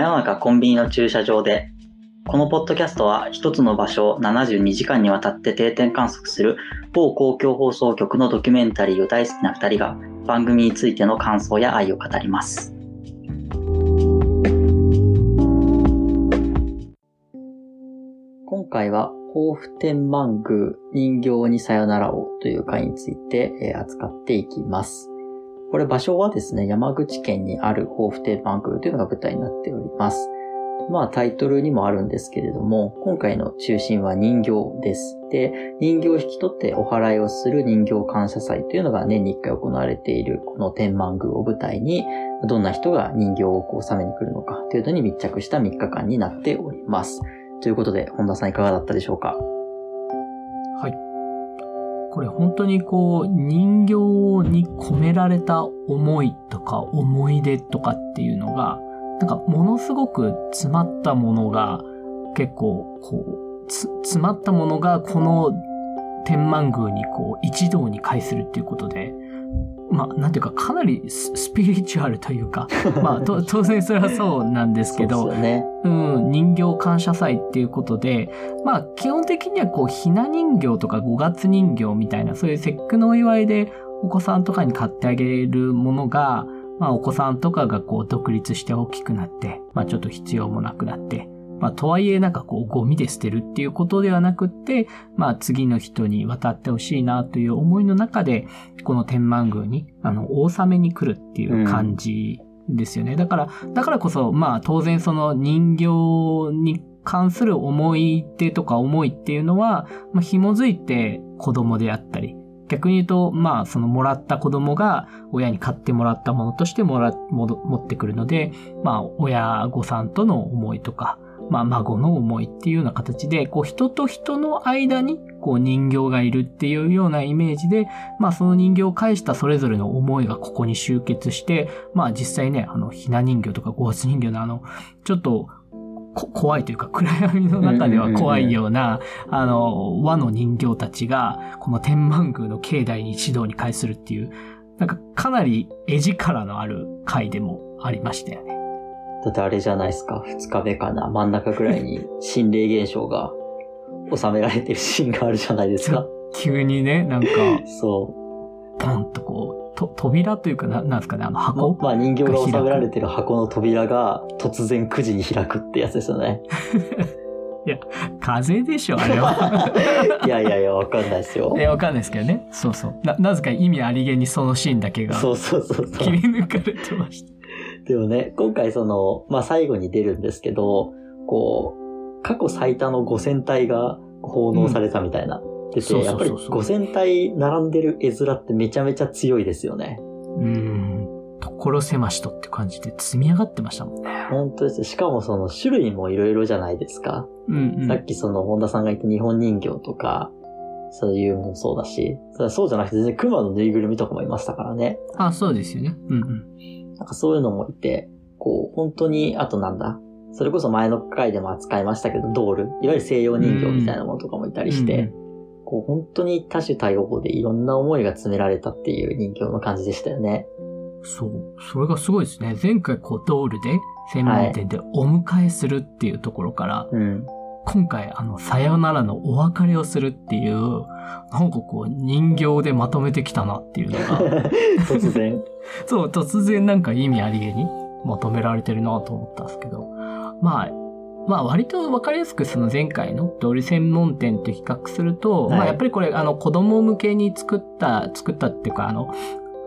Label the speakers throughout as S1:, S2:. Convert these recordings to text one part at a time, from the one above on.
S1: 真夜中コンビニの駐車場でこのポッドキャストは一つの場所を72時間にわたって定点観測する某公共放送局のドキュメンタリーを大好きな2人が番組についての感想や愛を語ります。今回は甲府天満宮人形にさよならをという回について、扱っていきます。これ場所はですね、山口県にある甲府天満宮というのが舞台になっております。まあタイトルにもあるんですけれども、今回の中心は人形です。で、人形を引き取ってお祓いをする人形感謝祭というのが年に1回行われているこの天満宮を舞台に、どんな人が人形をこう納めに来るのかというのに密着した3日間になっております。ということで、本田さんいかがだったでしょうか？
S2: これ本当にこう、人形に込められた思いとか思い出とかっていうのが、なんかものすごく詰まったものが、結構こう、詰まったものがこの天満宮にこう一堂に会するっていうことで、まあ、なんていうか、かなりススピリチュアルというか、まあ、と当然それはそうなんですけど
S1: そう、ね。
S2: うん、人形感謝祭っていうことで、まあ基本的にはこうひな人形とか五月人形みたいなそういう節句のお祝いでお子さんとかに買ってあげるものが、まあお子さんとかがこう独立して大きくなって、まあちょっと必要もなくなって、まあとはいえなんかこうゴミで捨てるっていうことではなくって、まあ次の人に渡ってほしいなという思いの中で、この天満宮にあの大納めに来るっていう感じですよね。だから、だからこそ、まあ当然その人形に関する思い出とか思いっていうのは、まあ、紐づいて子供であったり、逆に言うと、まあそのもらった子供が親に買ってもらったものとしてもら、もど持ってくるので、まあ親御さんとの思いとか、まあ孫の思いっていうような形で、こう人と人の間にこう人形がいるっていうようなイメージで、まあその人形を介したそれぞれの思いがここに集結して、まあ実際ね、あの、ひな人形とか五月人形のあの、ちょっと、こ怖いというか暗闇の中では怖いような、あの、和の人形たちが、この天満宮の境内に一堂に会するっていう、なんかかなり絵力のある回でもありましたよね。
S1: だってあれじゃないですか、二日目かな、真ん中ぐらいに心霊現象が収められてるシーンがあるじゃないですか。
S2: 急にね、なんか、
S1: そ
S2: ポンとこう、と扉というかな、なんですかね、あの
S1: う。
S2: 箱？
S1: まあ人形が収められてる箱の扉が突然9時に開くってやつですよね。
S2: 風でしょ、あれは。
S1: いやいやいや、わかんないですよ
S2: え、。わかんないですけどね。そうそう。な、なぜか意味ありげにそのシーンだけが
S1: そうそうそうそう。
S2: 切り抜かれてました。
S1: でもね、今回その、まあ最後に出るんですけど、こう、過去最多の5000体が奉納されたみたいな。でて、やっぱり
S2: そうそうそう
S1: 5000体並んでる絵面ってめちゃめちゃ強いですよね。
S2: うん。所狭しとって感じで積み上がってましたもんね。
S1: 本当です。しかもその種類もいろいろじゃないですか。
S2: うんうん。
S1: さっきその本田さんが言った日本人形とか、そういうのもそうだし、そうじゃなくて全然熊のぬいぐるみとかもいましたからね。
S2: あ、そうですよね。うんうん。
S1: なんかそういうのもいて、こう、本当に、あとなんだ、それこそ前の回でも扱いましたけど、ドール、いわゆる西洋人形みたいなものとかもいたりして、
S2: うん
S1: こう、本当に多種多様でいろんな思いが詰められたっていう人形の感じでしたよね。
S2: そう。それがすごいですね。前回こうドールで専門店でお迎えするっていうところから、
S1: うん。
S2: 今回あの、さよならのお別れをするっていう、なんかこう人形でまとめてきたなっていうのが、
S1: 突然。
S2: そう、突然なんか意味ありげにまとめられてるなと思ったんですけど、まあ、まあ割とわかりやすくその前回のドール専門店と比較すると、
S1: はい。
S2: まあやっぱりこれあの子供向けに作った、作ったっていうかあの、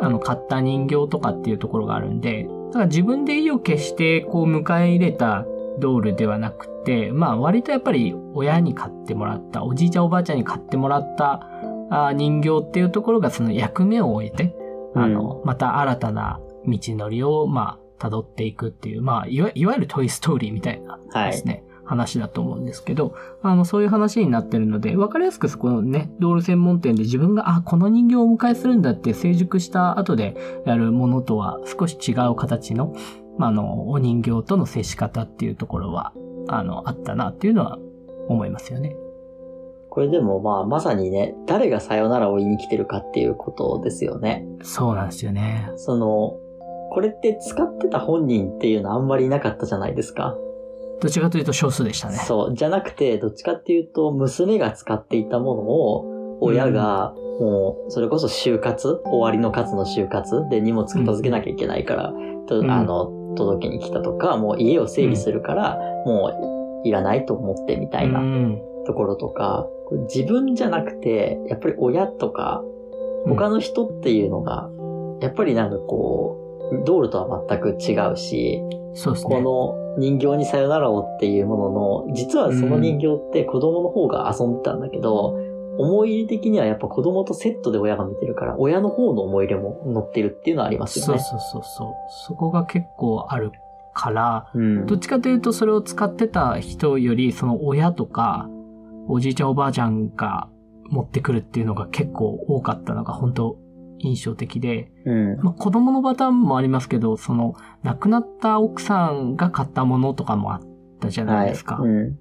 S2: あの買った人形とかっていうところがあるんで、だから自分で意を決してこう迎え入れたドールではなくて、まあ割とやっぱり親に買ってもらった、おじいちゃんおばあちゃんに買ってもらったあ人形っていうところがその役目を終えて、あの、また新たな道のりを、まあ、辿っていくっていう、まあ、いわいわゆるトイストーリーみたいな
S1: はい。
S2: ですね、話だと思うんですけど、あの、そういう話になってるので、わかりやすくそこのね、ドール専門店で自分が、あ、この人形をお迎えするんだって成熟した後でやるものとは少し違う形の、まあ、あの、お人形との接し方っていうところは、あの、あったなっていうのは思いますよね。
S1: これでもまあまさにね、誰がさよならを言いに来てるかっていうことですよね。
S2: そうなんですよね。
S1: その、これって使ってた本人っていうのはあんまりいなかったじゃないですか。
S2: どちらかというと少数でしたね。
S1: そう。じゃなくて、どっちかっていうと、娘が使っていたものを、親が、もう、それこそ就活終わりの数の就活で荷物片付けなきゃいけないから、と
S2: うん
S1: あの、届けに来たとか、もう家を整理するから、もういらないと思ってみたいな
S2: うん。
S1: ところとか、自分じゃなくて、やっぱり親とか、他の人っていうのが、やっぱりなんかこう、道路とは全く違うし、
S2: そうですね。
S1: この人形にさよならをっていうものの、実はその人形って子供の方が遊んでたんだけど、思い入れ的にはやっぱ子供とセットで親が見てるから、親の方の思い入れも乗ってるっていうのはありますよね。
S2: そうそうそうそう。そこが結構あるから、
S1: うん
S2: どっちかというとそれを使ってた人より、その親とか、おじいちゃんおばあちゃんが持ってくるっていうのが結構多かったのが本当印象的で、
S1: うん。
S2: まあ、子供のパターンもありますけど、その亡くなった奥さんが買ったものとかもあったじゃないですか。
S1: うん。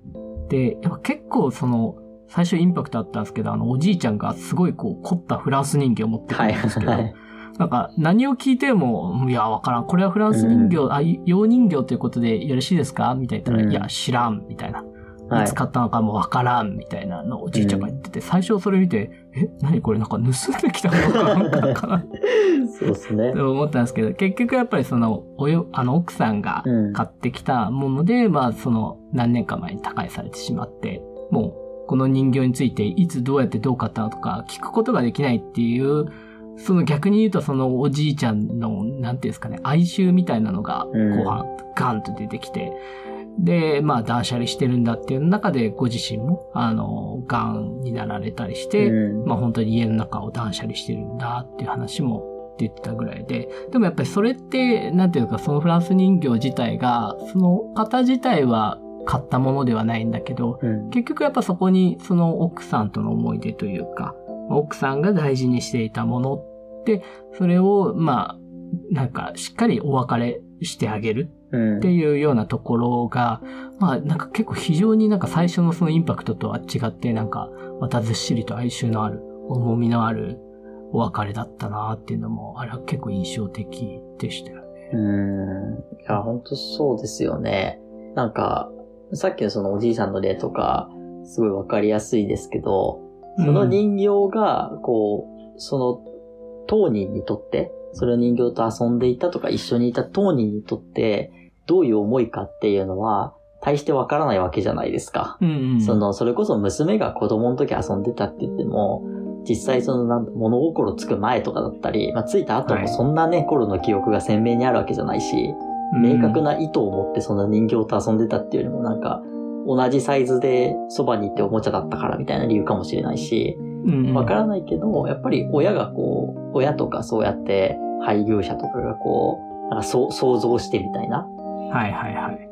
S2: で、やっぱ結構その、最初インパクトあったんですけど、あの、おじいちゃんがすごいこう、凝ったフランス人形を持ってく
S1: はい。
S2: るんですけど、
S1: はい。
S2: なんか、何を聞いても、いや、わからん。これはフランス人形、あ、洋人形ということでよろしいですか？みたいな
S1: うん
S2: いや、知らん。みたいな。
S1: はい
S2: いつ買ったのかもわからん。みたいなのをおじいちゃんが言ってて、最初それ見て、え、何これなんか盗んできたのかなんかな
S1: そうですね
S2: って。思ったんですけど、結局やっぱりその、およ、あの、奥さんが
S1: うん。
S2: 買ってきたもので、まあ、その、何年か前に他界されてしまって、もう、この人形について、いつどうやってどう買ったのとか、聞くことができないっていう、その逆に言うと、そのおじいちゃんの、なんていうんですかね、哀愁みたいなのが、
S1: うん。
S2: 後半、ガンと出てきて、で、まあ、断捨離してるんだっていう中で、ご自身も、あの、癌になられたりして、
S1: うん。
S2: まあ本当に家の中を断捨離してるんだっていう話も出てたぐらいで、でもやっぱりそれって、なんていうか、そのフランス人形自体が、その方自体は買ったものではないんだけど、
S1: うん。
S2: 結局やっぱそこにその奥さんとの思い出というか、奥さんが大事にしていたものって、それを、まあ、なんかしっかりお別れしてあげる
S1: うん
S2: っていうようなところが、まあなんか結構非常になんか最初のそのインパクトとは違ってなんかまたずっしりと哀愁のある、重みのあるお別れだったなっていうのも、あれは結構印象的でしたよね。
S1: うん。いや、本当そうですよね。なんか、さっきのそのおじいさんの例とか、すごいわかりやすいですけど、その人形が、こう、その当人にとって、それを人形と遊んでいたとか一緒にいた当人にとって、どういう思いかっていうのは、大してわからないわけじゃないですか。
S2: うんうん、
S1: その、それこそ娘が子供の時遊んでたって言っても、実際そのなん物心つく前とかだったり、まあ、ついた後
S2: はい。
S1: もそんなね、頃の記憶が鮮明にあるわけじゃないし、明確な意図を持ってそんな人形と遊んでたっていうよりもなんか、同じサイズでそばに行っておもちゃだったからみたいな理由かもしれないし、わからないけど、やっぱり親がこう、親とかそうやって配偶者とかがこう、なんか想像してみたいな。
S2: はいはいはい。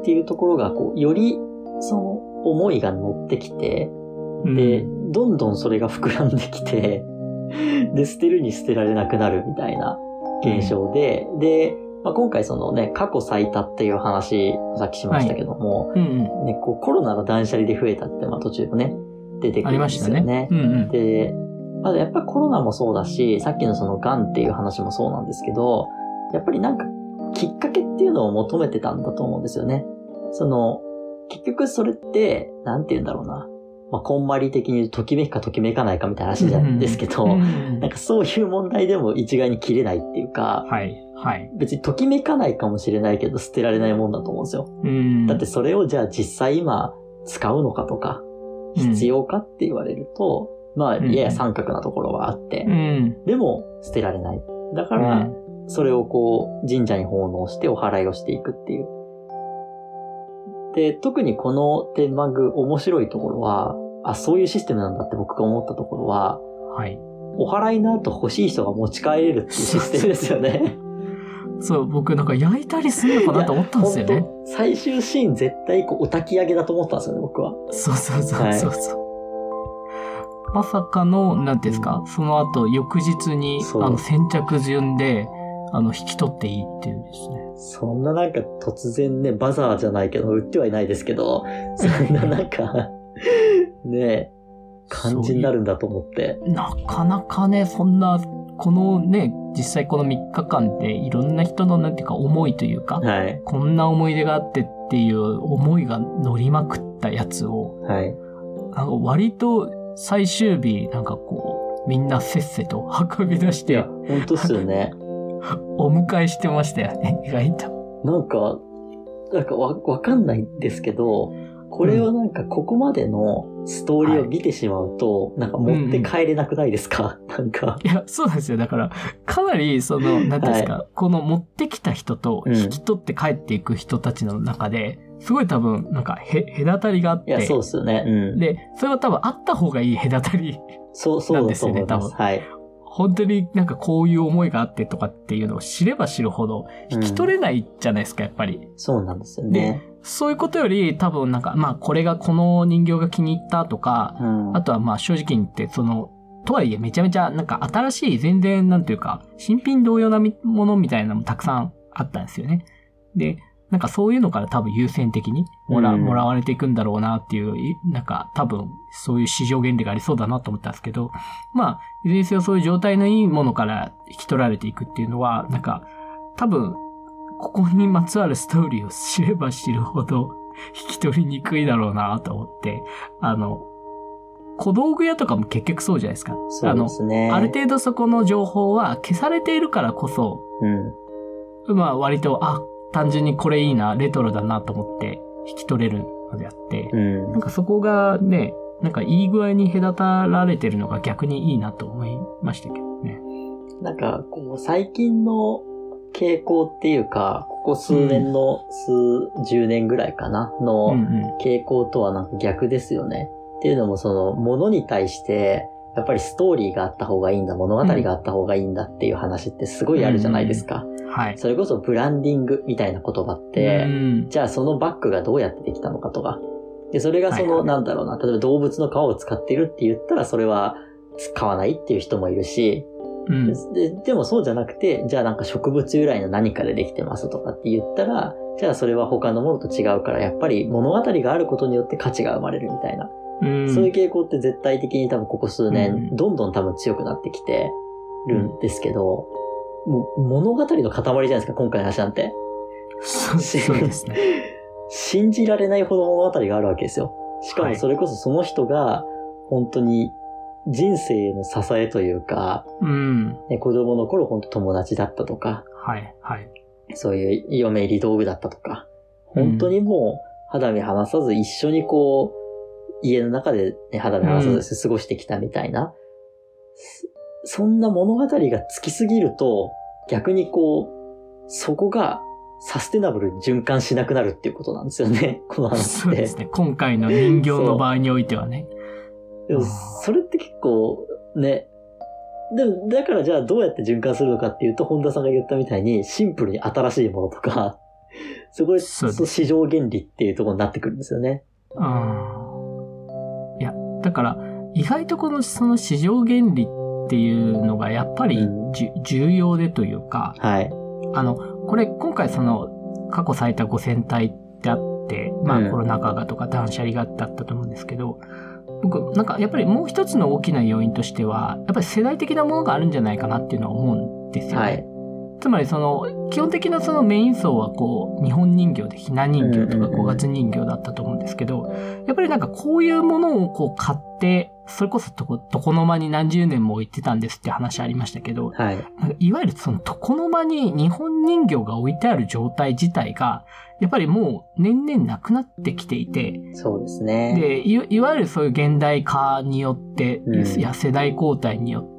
S1: っていうところがこう、よりその思いが乗ってきて、
S2: うん。
S1: で、どんどんそれが膨らんできて、で、捨てるに捨てられなくなるみたいな現象で、で、まあ、今回そのね、過去最多っていう話、さっきしましたけども、
S2: うんうん。
S1: ね、こうコロナが断捨離で増えたって、まあ途中もね、出てく
S2: あ
S1: るんで
S2: りましたね。
S1: すよね。
S2: うんうん。
S1: で、まだやっぱコロナもそうだし、さっきのその癌っていう話もそうなんですけど、やっぱりなんかきっかけっていうのを求めてたんだと思うんですよね。その、結局それって、なんて言うんだろうな。まあ、こんまり的にときめくかときめかないかみたいな話じゃないですけど、
S2: うんうん
S1: なんかそういう問題でも一概に切れないっていうか、
S2: はいはい。
S1: 別にときめかないかもしれないけど捨てられないもんだと思うんですよ。
S2: うん
S1: だってそれをじゃあ実際今使うのかとか、必要かって言われると、まあ、
S2: うん
S1: やや三角なところはあって、
S2: うん。
S1: でも捨てられない。だか
S2: う
S1: ら
S2: ん、
S1: それをこう、神社に奉納してお祓いをしていくっていう。で、特にこの天満宮面白いところは、あ、そういうシステムなんだって僕が思ったところは、
S2: はい。
S1: お祓いの後欲しい人が持ち帰れるっていうシステムですよね。
S2: そう、僕なんか焼いたりするのかなと思ったんですよね。
S1: 最終シーン絶対こうお焚き上げだと思ったんですよね、僕は。
S2: そうそうそうそうそう。まさかの、なんていうんですか、その後、翌日に、あの、先着順で、あの、引き取っていいっていうですね。
S1: そんななんか突然ね、バザーじゃないけど、売ってはいないですけど、そんななんか、ね感じになるんだと思って。
S2: なかなかね、そんな、このね、実際この3日間でいろんな人のなんていうか思いというか、
S1: はい。
S2: こんな思い出があってっていう思いが乗りまくったやつを、
S1: はい。
S2: なんか割と最終日、なんかこう、みんなせっせと運び出して
S1: 本当っすよね。
S2: お迎えしてましたよね、意外と。
S1: なんか、なんかわ、わかんないんですけど、これはなんかここまでのストーリーを見てしまうと、なんか持って帰れなくないですか、なんか。
S2: いや、そうなんですよ。だから、かなり、その、なんですか、この持ってきた人と
S1: うん
S2: 引き取って帰っていく人たちの中で、すごい多分、なんか、へ、隔たりがあって、
S1: いや、そうっすよね。うん。
S2: で、それは多分あった方がいい隔たり。なんですよね
S1: ます。はい。
S2: 本当になんかこういう思いがあってとかっていうのを知れば知るほど引き取れないじゃないですか、やっぱり。
S1: そうなんですよね。
S2: そういうことより多分なんか、まあこれがこの人形が気に入ったとか、
S1: うん。
S2: あとはまあ正直に言って、その、とはいえめちゃめちゃなんか新しい全然なんていうか、新品同様なみものみたいなのもたくさんあったんですよね。で、なんかそういうのから多分優先的にもら,、
S1: うん
S2: もらわれていくんだろうなっていう、いなんか多分そういう市場原理がありそうだなと思ったんですけど、まあ、いずれにせよそういう状態のいいものから引き取られていくっていうのは、なんか多分ここにまつわるストーリーを知れば知るほど 引き取りにくいだろうなと思って、あの、小道具屋とかも結局そうじゃないですか。
S1: そうですね。
S2: あの、ある程度そこの情報は消されているからこそ、
S1: うん。
S2: まあ割と、あ、単純にこれいいな、レトロだなと思って引き取れるのであって、
S1: うん
S2: なん。かそこがね、なんかいい具合に隔たられてるのが逆にいいなと思いましたけどね。
S1: なんか、こう、最近の傾向っていうか、ここ数年の数十年ぐらいかな、
S2: うん
S1: の
S2: うん。
S1: 傾向とはなんか逆ですよね。っていうのもその、ものに対して、やっぱりストーリーがあった方がいいんだ、物語があった方がいいんだっていう話ってすごいあるじゃないですか。
S2: はい。
S1: それこそブランディングみたいな言葉って、
S2: うん
S1: じゃあそのバッグがどうやってできたのかとか。で、それがその、
S2: はいはい
S1: なんだろうな、例えば動物の皮を使っているって言ったら、それは使わないっていう人もいるし、
S2: うん。
S1: ででもそうじゃなくて、じゃあなんか植物由来の何かでできてますとかって言ったら、じゃあそれは他のものと違うから、やっぱり物語があることによって価値が生まれるみたいな。
S2: うん
S1: そういう傾向って絶対的に多分ここ数年、
S2: うん
S1: どんどん多分強くなってきてるんですけど、もう物語の塊じゃないですか、今回の話なんて。
S2: そうですね。
S1: 信じられないほど物語があるわけですよ。しか
S2: はい
S1: もそれこそその人が、本当に人生の支えというか、
S2: うん。
S1: ね、子供の頃本当友達だったとか、
S2: はい、はい。
S1: そういう嫁入り道具だったとか、本当にもう肌身離さず一緒にこう、家の中で、ね、肌身離さず過ごしてきたみたいな、そそんな物語がつきすぎると、逆にこう、そこがサステナブルに循環しなくなるっていうことなんですよね、この話って。
S2: そうですね。今回の人形の場合においてはね。
S1: でも
S2: あー
S1: それって結構ね、でも、だからじゃあどうやって循環するのかっていうと、本田さんが言ったみたいに、シンプルに新しいものとか、そこで、
S2: そ
S1: 市場原理っていうところになってくるんですよね。
S2: うん。いや、だから、意外とこの、その市場原理っていうのがやっぱり
S1: うん
S2: 重要でというか、
S1: はい。
S2: あの、これ今回その、過去最多5000体ってあって、ま
S1: うん
S2: あコロナ禍がとか断捨離がだったと思うんですけど、僕、なんかやっぱりもう一つの大きな要因としては、やっぱり世代的なものがあるんじゃないかなっていうのは思うんですよね。
S1: はい。
S2: つまりその、基本的なそのメイン層はこう、日本人形でひな人形とか五月人形だったと思うんですけど、やっぱりなんかこういうものをこう買って、それこそとこ床の間に何十年も置いてたんですって話ありましたけど、
S1: はい。
S2: いわゆるその床の間に日本人形が置いてある状態自体が、やっぱりもう年々なくなってきていて、
S1: そうですね。
S2: で、いいわゆるそういう現代化によって、
S1: うん
S2: 世代交代によって、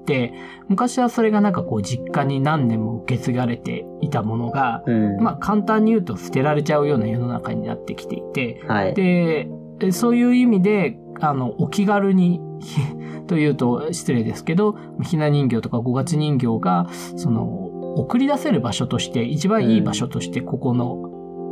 S2: 昔はそれがなんかこう実家に何年も受け継がれていたものが、
S1: うん。
S2: まあ簡単に言うと捨てられちゃうような世の中になってきていて、
S1: はい。
S2: で、えそういう意味で、あの、お気軽に、というと失礼ですけど、ひな人形とか五月人形が、その、送り出せる場所として、一番いい場所として、ここの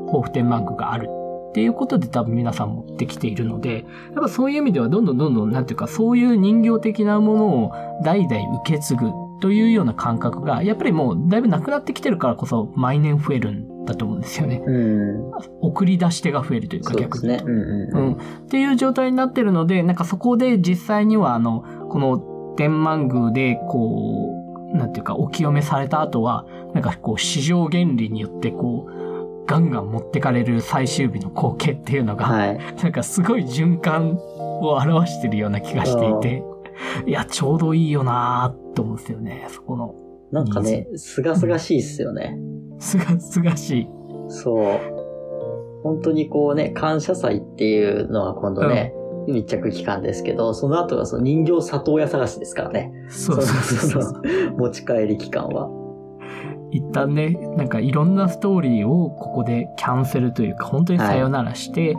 S2: 豊富天満宮があるっていうことで多分皆さん持ってきているので、やっぱそういう意味ではどんどんどんどん、なんていうか、そういう人形的なものを代々受け継ぐというような感覚が、やっぱりもうだいぶなくなってきてるからこそ毎年増えるんだと思うんですよね。
S1: うん。
S2: 送り出し手が増えるというか逆に。
S1: すね。うんうん
S2: う
S1: うんん。
S2: っていう状態になってるので、なんかそこで実際にはあの、この天満宮でこう、なんていうかお清めされた後は、なんかこう市場原理によってこう、ガンガン持ってかれる最終日の光景っていうのが、
S1: はい。
S2: なんかすごい循環を表してるような気がしていて、いや、ちょうどいいよなーと思うんですよね、そこの。
S1: なんかね、すがすがしいっすよね。
S2: すがすがしい。
S1: そう。本当にこうね、感謝祭っていうのは今度ね、密着期間ですけど、その後がその人形里親探しですからね。
S2: そうそうそうそう。
S1: う。持ち帰り期間は。
S2: 一旦ね、なんかいろんなストーリーをここでキャンセルというか、本当にさよならして、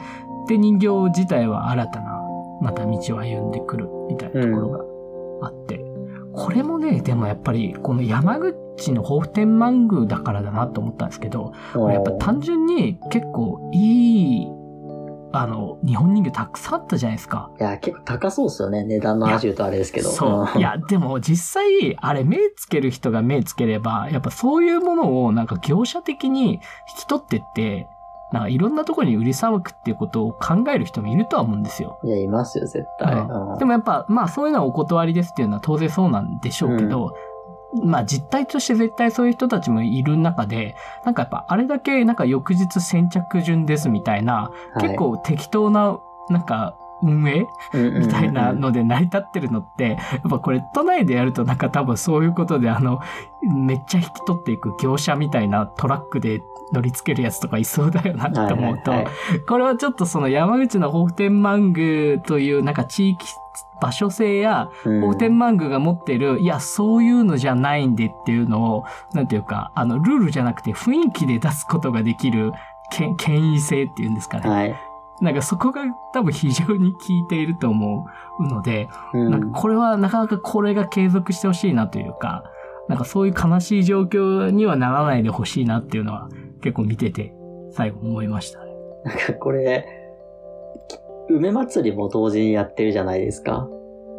S2: で、人形自体は新たな、また道を歩んでくるみたいなところがあって、これもね、でもやっぱり、この山口の豊富天満宮だからだなと思ったんですけど、これやっぱ単純に結構いい、あの、日本人形たくさんあったじゃないですか。
S1: いや、結構高そうっすよね。値段の話言うとあれですけど。
S2: そう。
S1: ん
S2: いや、でも実際、あれ目つける人が目つければ、やっぱそういうものをなんか業者的に引き取ってって、なんかいろんなところに売りさばくっていうことを考える人もいるとは思うんですよ。
S1: いや、いますよ、絶対。
S2: うん
S1: うん
S2: でもやっぱ、まあそういうのはお断りですっていうのは当然そうなんでしょうけど、まあ実態として絶対そういう人たちもいる中で、なんかやっぱあれだけなんか翌日先着順ですみたいな、結構適当ななんか運営？みたいなので成り立ってるのって、やっぱこれ都内でやるとなんか多分そういうことであの、めっちゃ引き取っていく業者みたいなトラックで乗り付けるやつとかいそうだよなって思うと、
S1: はいはいはい
S2: これはちょっとその山口の豊富天満宮というなんか地域、場所性や、
S1: うん
S2: 豊富天満宮が持っている、いや、そういうのじゃないんでっていうのを、なんていうか、あの、ルールじゃなくて雰囲気で出すことができる、け権威性っていうんですかね。
S1: はい。
S2: なんかそこが多分非常に効いていると思うので、
S1: うん
S2: なんかこれはなかなかこれが継続してほしいなというか、なんかそういう悲しい状況にはならないでほしいなっていうのは結構見てて最後思いましたね。
S1: なんかこれ、梅祭りも同時にやってるじゃないですか。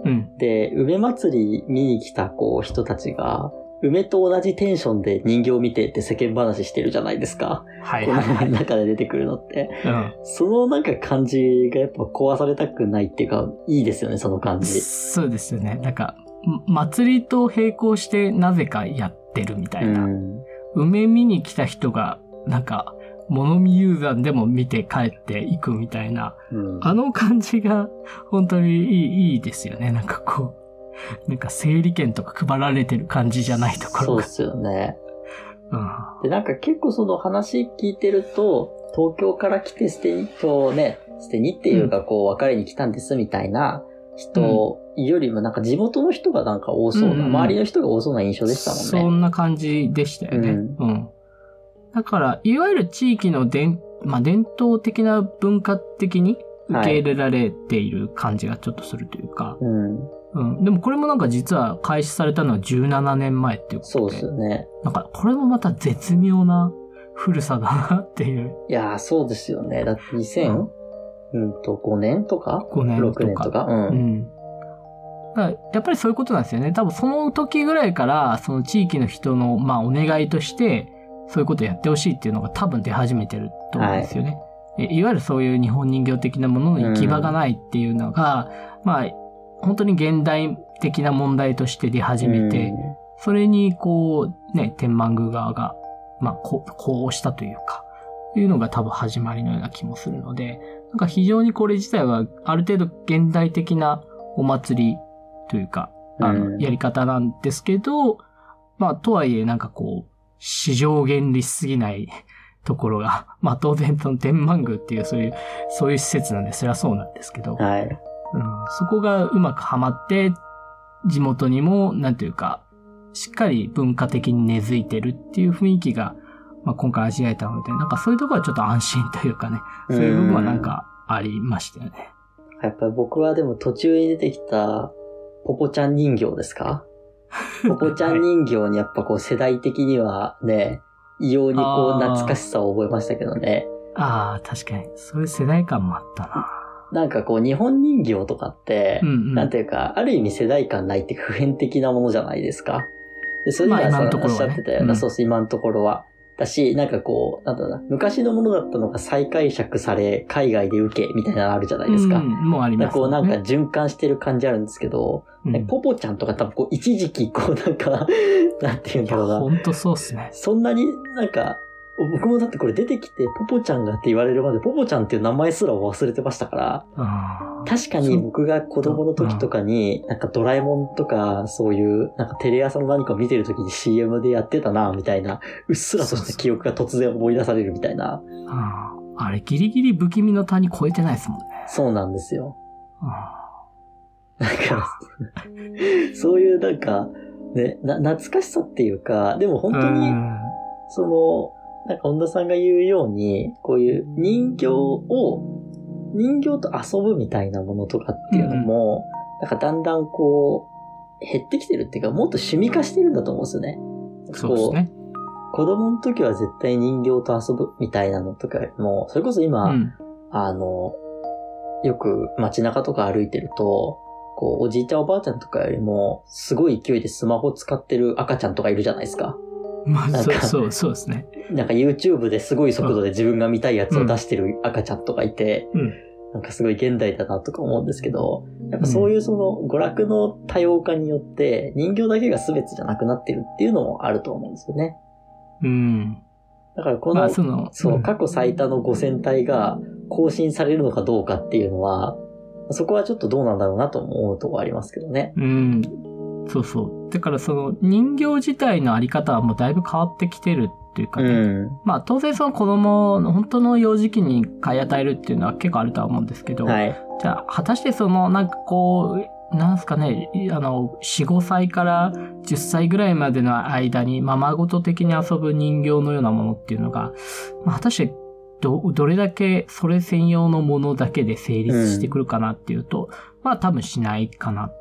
S2: うん。
S1: で、梅祭り見に来たこう人たちが、梅と同じテンションで人形を見てって世間話してるじゃないですか。
S2: はい
S1: この
S2: はいはい。
S1: 中で出てくるのって。
S2: うん。
S1: そのなんか感じがやっぱ壊されたくないっていうか、いいですよね、その感じ。
S2: そうですよね。なんか、ま祭りと並行してなぜかやってるみたいうな。
S1: ん。
S2: 梅見に来た人が、なんか、物見ユーザーでも見て帰っていくみたいな、
S1: うん。
S2: あの感じが本当にいいいいですよね。なんかこう、なんか整理券とか配られてる感じじゃないところが
S1: そうっ。すよね。
S2: うん
S1: で、なんか結構その話聞いてると、東京から来て捨てに、今日ね、捨てにっていうかこう別れに来たんですみたいな人よりもなんか地元の人がなんか多そうな、
S2: うんうんうん
S1: 周りの人が多そうな印象でした
S2: そ
S1: もんね。
S2: んな感じでしたよね。
S1: う
S2: うん。だから、いわゆる地域の伝、まあ、伝統的な文化的に受け入れられている感じがちょっとするというか、
S1: うん。
S2: うん。でもこれもなんか実は開始されたのは17年前っていうことで。
S1: そうですよね。
S2: なんか、これもまた絶妙な古さだなっていう。
S1: いやー、そうですよね。だって2000、うんと5年とか
S2: ？5年
S1: ?6
S2: とか。
S1: 年とか？う。
S2: うんん。だからやっぱりそういうことなんですよね。多分その時ぐらいから、その地域の人の、まあお願いとして、そういうことをやってほしいっていうのが多分出始めてると思うんですよね。えいわゆるそういう日本人形的なものの行き場がないっていうのが、まあ、本当に現代的な問題として出始めて、それにこう、ね、天満宮側が、まあ、こう、こうしたというか、いうのが多分始まりのような気もするので、なんか非常にこれ自体はある程度現代的なお祭りというか、あの、
S1: うん。
S2: やり方なんですけど、まあ、とはいえなんかこう、市場原理しすぎない ところが、まあ当然その天満宮っていうそういう、そういう施設なんでそれはそうなんですけど、
S1: はい。
S2: うん、そこがうまくはまって、地元にも、なんていうか、しっかり文化的に根付いてるっていう雰囲気が、まあ、今回味わえたので、なんかそういうところはちょっと安心というかね、そういう部分はなんかありましたよね。
S1: やっぱり僕はでも途中に出てきたポポちゃん人形ですか？ポポちゃん人形にやっぱこう世代的にはね、異様にこう懐かしさを覚えましたけどね。
S2: ああ、確かに。そういう世代感もあったな。
S1: なんかこう日本人形とかって、
S2: うんうん。
S1: なんていうか、ある意味世代感ないって普遍的なものじゃないですか。で、それ
S2: まあ
S1: おっしゃってたような、
S2: うん
S1: そうそう、今のところは。だし、なんかこう、なんだろうな、昔のものだったのが再解釈され、海外で受け、みたいなのあるじゃないですか。
S2: うん、もうあります、ね。
S1: こうなんか循環してる感じあるんですけど、
S2: うん、
S1: ポポちゃんとか多分こう一時期こうなんか、なんて言うんだろうな。
S2: ほんとそうっすね。
S1: そんなになんか、僕もだってこれ出てきて、ポポちゃんがって言われるまで、ポポちゃんっていう名前すら忘れてましたから、確かに僕が子供の時とかに、なんかドラえもんとか、そういう、なんかテレ朝の何か見てる時に CM でやってたな、みたいな、うっすらとした記憶が突然思い出されるみたいな。
S2: ああれ、ギリギリ不気味の谷超えてないですもんね。
S1: そうなんですよ。なんか、そういうなんか、ね、な、懐かしさっていうか、でも本当に、その、なんか本田さんが言うように、こういう人形を、人形と遊ぶみたいなものとかっていうのも、うん、なんかだんだんこう、減ってきてるっていうか、もっと趣味化してるんだと思うんですよね。
S2: そうですね。
S1: 子供の時は絶対人形と遊ぶみたいなのとかも、それこそ今、うん、あの、よく街中とか歩いてると、こう、おじいちゃんおばあちゃんとかよりも、すごい勢いでスマホ使ってる赤ちゃんとかいるじゃないですか。
S2: まあ、そうそう、そうですね。
S1: なんか YouTube ですごい速度で自分が見たいやつを出してる赤ちゃんとかいて、
S2: うん、
S1: なんかすごい現代だなとか思うんですけど、やっぱそういうその娯楽の多様化によって人形だけが全てじゃなくなってるっていうのもあると思うんですよね。
S2: うん。
S1: だからこの、
S2: まあ、その、
S1: そう、うん、過去最多の5000体が更新されるのかどうかっていうのは、そこはちょっとどうなんだろうなと思うところありますけどね。
S2: うん。そうそう。だからその人形自体のあり方はもうだいぶ変わってきてるっていうかね。
S1: うん。
S2: まあ当然その子供の本当の幼児期に買い与えるっていうのは結構あるとは思うんですけど、
S1: はい。
S2: じゃあ果たしてそのなんかこう、なんすかね、あの、4、5歳から10歳ぐらいまでの間に、ままごと的に遊ぶ人形のようなものっていうのが、まあ、果たしてど、どれだけそれ専用のものだけで成立してくるかなっていうと、まあ多分しないかな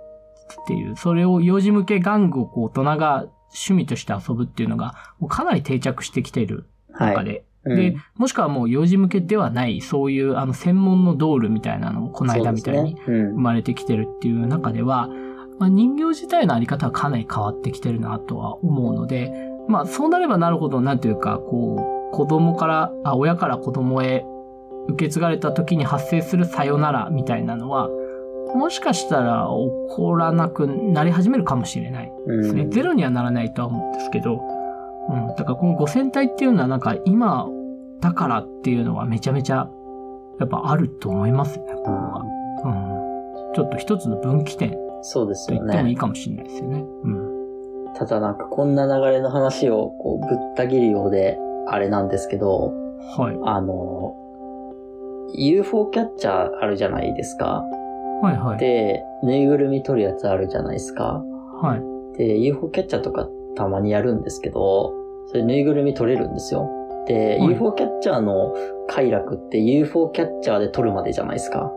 S2: っていう、それを幼児向け玩具をこう大人が趣味として遊ぶっていうのが、かなり定着してきてい。る中で、
S1: うん。
S2: で、もしくはもう幼児向けではない、そういうあの専門のドールみたいなのもこの間みたいに生まれてきてるっていう中では、まあ、人形自体のあり方はかなり変わってきてるなとは思うので、まあそうなればなるほど、なんていうか、こう、子供から、あ、親から子供へ受け継がれた時に発生するさよならみたいなのは、もしかしたら起こらなくなり始めるかもしれないですね。
S1: うん
S2: ゼロにはならないとは思うんですけど、うん。だからこの5000体っていうのはなんか今だからっていうのはめちゃめちゃやっぱあると思いますよね、ここは。うん。ちょっと一つの分岐点
S1: そうですよ
S2: と言ってもいい
S1: ね。
S2: かもしれないですよね。うん。
S1: ただなんかこんな流れの話をこうぶった切るようで、あれなんですけど、
S2: はい。
S1: あの、UFO キャッチャーあるじゃないですか。
S2: はいはい。
S1: で、ぬいぐるみ取るやつあるじゃないですか。
S2: はい。
S1: で、UFO キャッチャーとかたまにやるんですけど、それぬいぐるみ取れるんですよ。で、
S2: はい
S1: UFO キャッチャーの快楽って UFO キャッチャーで取るまでじゃないですか。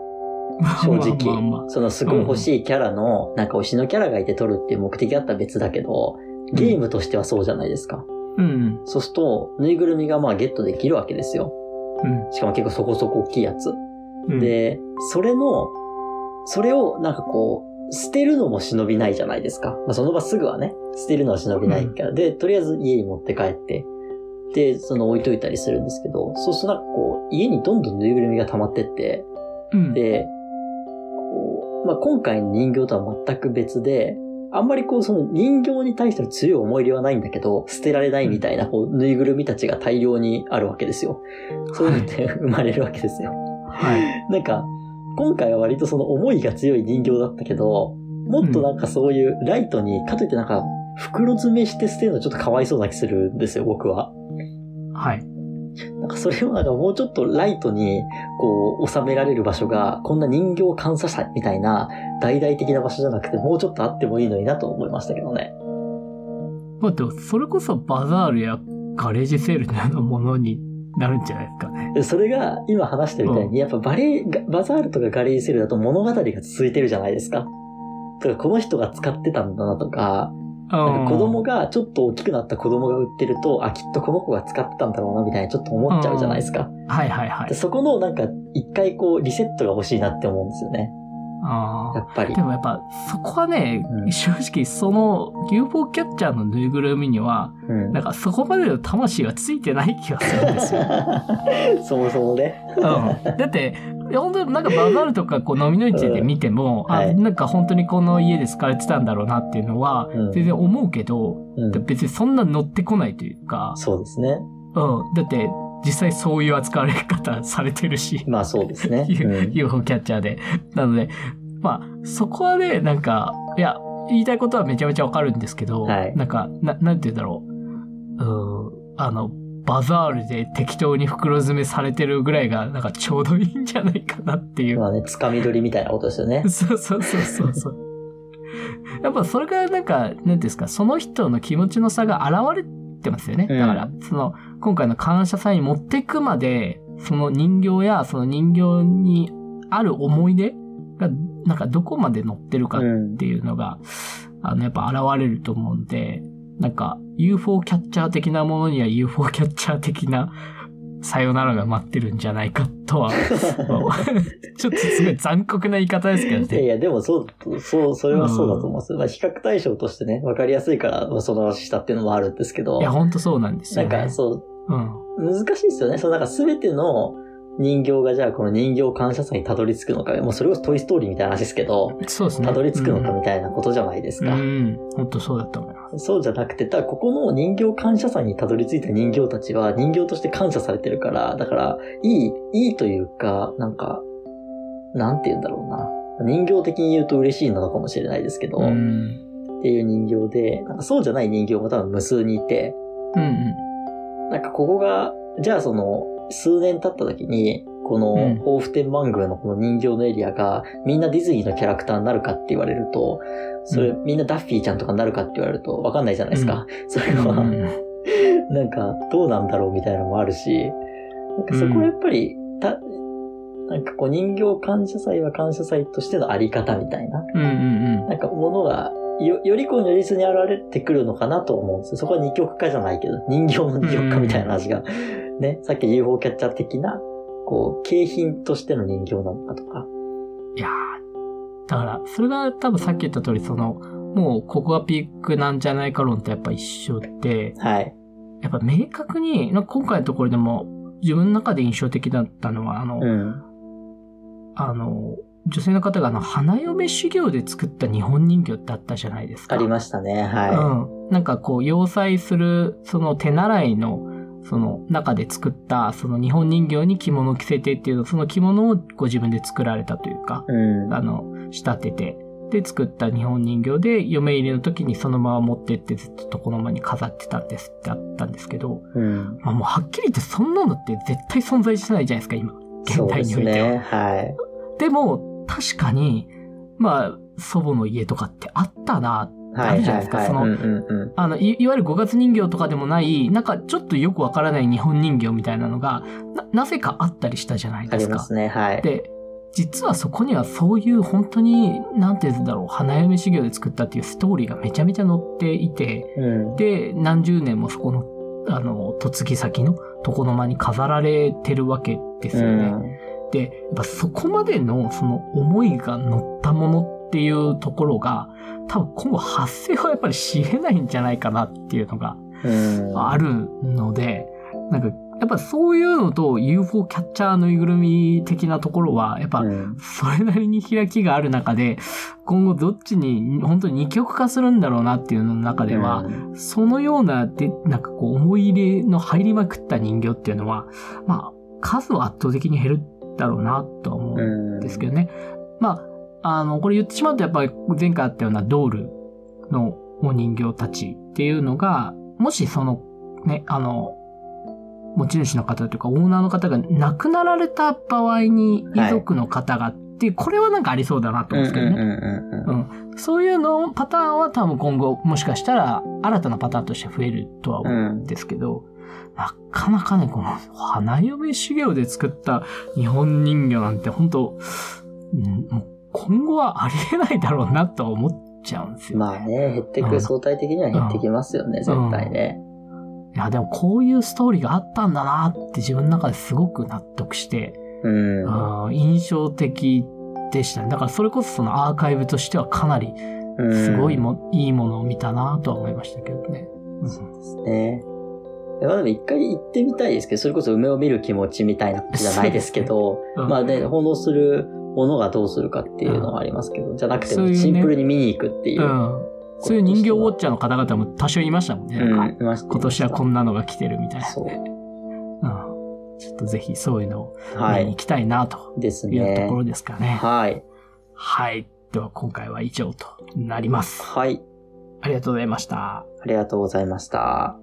S1: 正直。
S2: まあまあまあ
S1: そのすごい欲しいキャラの、なんか推しのキャラがいて取るっていう目的だったら別だけど、ゲームとしてはそうじゃないですか。
S2: うん。
S1: そうすると、ぬいぐるみがまあゲットできるわけですよ。
S2: うん。
S1: しかも結構そこそこ大きいやつ。
S2: うん、
S1: で、それの、それをなんかこう、捨てるのも忍びないじゃないですか。まあ、その場すぐはね、捨てるのは忍びないから。で、とりあえず家に持って帰って、で、その置いといたりするんですけど、そうするとなんかこう、家にどんどんぬいぐるみが溜まってって、
S2: うん、
S1: で、こう、まあ、今回の人形とは全く別で、あんまりこう、その人形に対しての強い思い入れはないんだけど、捨てられないみたいな、こう、ぬいぐるみたちが大量にあるわけですよ。そういうのって 生まれるわけですよ。
S2: はい。
S1: なんか、今回は割とその思いが強い人形だったけど、もっとなんかそういうライトに、かといってなんか、袋詰めして捨てるのちょっとかわいそうな気するんですよ、僕は。
S2: はい。
S1: なんかそれをなんかもうちょっとライトに、こう、収められる場所が、こんな人形監査者みたいな、大々的な場所じゃなくて、もうちょっとあってもいいのになと思いましたけどね。
S2: まあでも、それこそバザールやガレージセールのようなものになるんじゃないですかね。
S1: でそれが、今話してるみたいに、やっぱバレー、バザールとかガレージセールだと物語が続いてるじゃないですか。とか、この人が使ってたんだなとか、なんか子供がちょっと大きくなった子供が売ってると、あ、きっとこの子が使ってたんだろうな、みたいなちょっと思っちゃうじゃないですか。
S2: はいはいはい。
S1: でそこのなんか、一回こう、リセットが欲しいなって思うんですよね。
S2: あ
S1: やっぱり。
S2: で。もやっぱ、そこはね、
S1: うん。
S2: 正直その UFO キャッチャーのぬいぐるみには、
S1: うん。
S2: なんかそこまでの魂がついてない気がするんですよ。
S1: そもそもね。
S2: うん、だって、本当になんかバザールとかこう飲みの市で見ても、あ、
S1: はい。
S2: なんか本当にこの家で使われてたんだろうなっていうのは
S1: うん。
S2: 全然思うけど、
S1: うん。
S2: 別にそんな乗ってこないというか、
S1: そうですね。
S2: うん、だって実際そういう扱われ方されてるし、
S1: まあそうですね。うん
S2: UFO キャッチャーで。なので、まあそこはね、なんか、いや、言いたいことはめちゃめちゃわかるんですけど、
S1: はい
S2: なんか、ななんて言うんだろう。うん、あの、バザールで適当に袋詰めされてるぐらいが、なんかちょうどいいんじゃないかなっていう。
S1: まあね、つかみ取りみたいなことですよね。
S2: そうそうそうそうそう。やっぱそれがなんか、なんていうんですか、その人の気持ちの差が現れてますよね。
S1: うん
S2: だから、その、今回の感謝祭に持っていくまで、その人形やその人形にある思い出が、なんかどこまで乗ってるかっ
S1: うん
S2: ていうのが、あの、やっぱ現れると思うんで、なんか UFO キャッチャー的なものには UFO キャッチャー的なさよならが待ってるんじゃないかとは、ちょっとすごい残酷な言い方ですけどね。
S1: いやいや、でもそうそう、それはそうだと思います。まあ、比較対象としてね、わかりやすいから、まあその話したっていうのもあるんですけど、
S2: いや、ほんとそうなんですよね。
S1: なんかそう、
S2: うん。
S1: 難しいですよね。そう、なんかすべての人形がじゃあこの人形感謝祭にたどり着くのか、もうそれこそトイストーリーみたいな話ですけど、
S2: そうですね。
S1: たどり着くのか
S2: うん
S1: みたいなことじゃないですか。
S2: うん。ほんとそうだと思います。
S1: そうじゃなくて、ただここの人形感謝祭にたどり着いた人形たちは人形として感謝されてるから、だから、いい、いいというか、なんか、なんて言うんだろうな。人形的に言うと嬉しいなのかもしれないですけど、
S2: うん。
S1: っていう人形で、なんかそうじゃない人形も多分無数にいて、
S2: うんうん。
S1: なんかここが、じゃあその、数年経った時に、この、
S2: うん。
S1: 豊富天満宮のこの人形のエリアが、みんなディズニーのキャラクターになるかって言われると、それ、
S2: う
S1: みんなダッフィーちゃんとかになるかって言われると、わかんないじゃないですか。それは、
S2: うん。
S1: なんか、どうなんだろうみたいなのもあるし、なんかそこはやっぱり、た、なんかこう人形感謝祭は感謝祭としてのあり方みたいな、
S2: うんうん
S1: なんかものが、よ、よりこう如実に現れてくるのかなと思うんですよ。そこは二極化じゃないけど、人形の二極化みたいな話が、ね、さっき UFO キャッチャー的な、こう、景品としての人形なのかとか。
S2: いやーだから、それが多分さっき言った通り、その、もうここがピークなんじゃないか論とやっぱ一緒で、
S1: はい。
S2: やっぱ明確に、なんか今回のところでも自分の中で印象的だったのは、あの、
S1: うん。
S2: あの、女性の方があの、花嫁修行で作った日本人形ってあったじゃないですか。
S1: ありましたね。は
S2: うん。なんかこう、要塞する、その手習いの、その中で作った、その日本人形に着物を着せてっていうの、その着物をご自分で作られたというか、
S1: い。うん。
S2: あの、仕立てて、で作った日本人形で、嫁入りの時にそのまま持ってってずっと床の間に飾ってたんですってあったんですけど、
S1: うん。
S2: まあもうはっきり言ってそんなのって絶対存在してないじゃないですか、今。現代においては。
S1: ね。はい。
S2: でも、確かに、まあ、祖母の家とかってあったな。あるじゃないですかその
S1: うんうんうん。
S2: あの、いいわゆる五月人形とかでもない、なんかちょっとよくわからない日本人形みたいなのが、な、なぜかあったりしたじゃない
S1: あ
S2: ですか。
S1: りますね。はい。
S2: で、実はそこにはそういう本当に、なんて言うんだろう、花嫁修行で作ったっていうストーリーがめちゃめちゃ載っていて、
S1: うん。
S2: で、何十年もそこの、あの、嫁ぎ先の床の間に飾られてるわけですよね。で、やっぱそこまでのその思いが乗ったものっていうところが、多分今後発生はやっぱりし得ないんじゃないかなっていうのが
S1: うん。
S2: あるので、なんか、やっぱそういうのと UFO キャッチャーぬいぐるみ的なところは、やっぱ
S1: うん
S2: それなりに開きがある中で、今後どっちに本当に二極化するんだろうなっていうのの中では、
S1: うん
S2: そのようなで、なんかこう思い入れの入りまくった人形っていうのは、まあ、数は圧倒的に減るだろうなとは思うんですけどね。まあ、あの、これ言ってしまうとやっぱり前回あったようなドールのお人形たちっていうのが、もしその、ね、あの、持ち主の方というかオーナーの方が亡くなられた場合に遺族の方がってい。う、これはなんかありそうだなと思うんですけどね。
S1: うんうんうんうん
S2: そういうのパターンは多分今後もしかしたら新たなパターンとして増えるとは思うんですけど、なかなかね、この花嫁修行で作った日本人形なんて本当、うん。もう今後はありえないだろうなとは思っちゃうんですよ。
S1: まあね、減ってくる、
S2: うん
S1: 相対的には減ってきますよね、絶対ね。
S2: いや、でもこういうストーリーがあったんだなって自分の中ですごく納得して、
S1: うん。
S2: 印象的でしたね。だからそれこそそのアーカイブとしてはかなり
S1: うん
S2: すごいも、いいものを見たなとは思いましたけどね。うん
S1: ですね。まあでも一回行ってみたいですけど、それこそ梅を見る気持ちみたいなことじゃないですけど、
S2: うん
S1: まあね、奉納するものがどうするかっていうのはありますけど、じゃなくて
S2: そういうね
S1: シンプルに見に行くっていう。
S2: うん。そういう人形ウォッチャーの方々も多少いましたもんね。
S1: うん
S2: 今年はこんなのが来てるみたいな、ね。
S1: そう。
S2: うん。ちょっとぜひそういうのを
S1: はい。
S2: 見に行きたいなというとこ。ろですかね。
S1: はい。
S2: はい。では今回は以上となります。
S1: はい。
S2: ありがとうございました。
S1: ありがとうございました。